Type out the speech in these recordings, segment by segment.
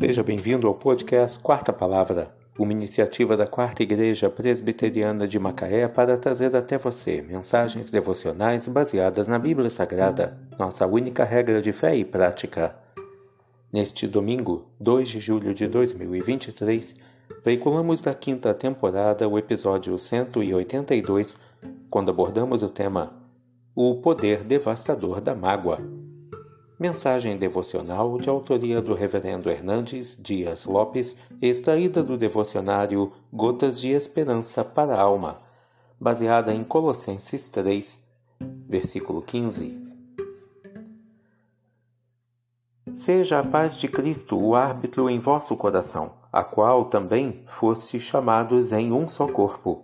Seja bem-vindo ao podcast Quarta Palavra, uma iniciativa da Quarta Igreja Presbiteriana de Macaé para trazer até você mensagens devocionais baseadas na Bíblia Sagrada, nossa única regra de fé e prática. Neste domingo, 2 de julho de 2023, veiculamos da quinta temporada o episódio 182, quando abordamos o tema O Poder Devastador da Mágoa. Mensagem devocional de autoria do Reverendo Hernandes Dias Lopes, extraída do devocionário Gotas de Esperança para a Alma, baseada em Colossenses 3, versículo 15. Seja a paz de Cristo o árbitro em vosso coração, a qual também foste chamados em um só corpo.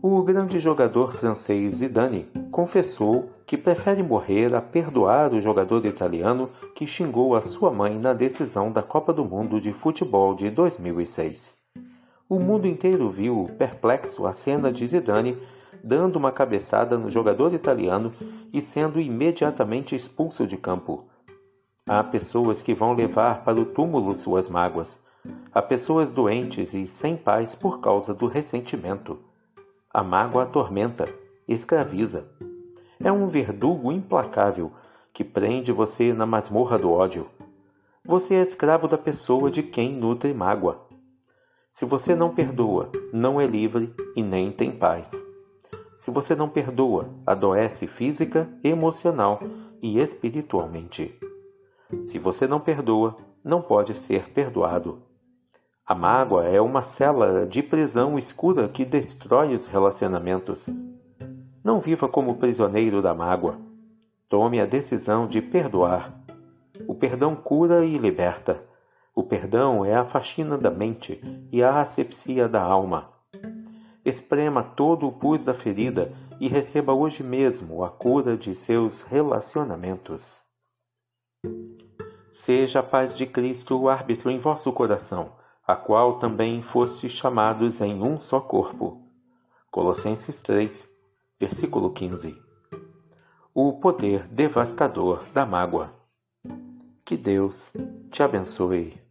O grande jogador francês Zidane confessou que prefere morrer a perdoar o jogador italiano que xingou a sua mãe na decisão da Copa do Mundo de Futebol de 2006. O mundo inteiro viu perplexo a cena de Zidane dando uma cabeçada no jogador italiano e sendo imediatamente expulso de campo. Há pessoas que vão levar para o túmulo suas mágoas. Há pessoas doentes e sem paz por causa do ressentimento. A mágoa atormenta, escraviza. É um verdugo implacável que prende você na masmorra do ódio. Você é escravo da pessoa de quem nutre mágoa. Se você não perdoa, não é livre e nem tem paz. Se você não perdoa, adoece física, emocional e espiritualmente. Se você não perdoa, não pode ser perdoado. A mágoa é uma cela de prisão escura que destrói os relacionamentos. Não viva como prisioneiro da mágoa. Tome a decisão de perdoar. O perdão cura e liberta. O perdão é a faxina da mente e a asepsia da alma. Esprema todo o pus da ferida e receba hoje mesmo a cura de seus relacionamentos. Seja a paz de Cristo o árbitro em vosso coração, a qual também foste chamados em um só corpo. Colossenses 3, versículo 15. O poder devastador da mágoa. Que Deus te abençoe.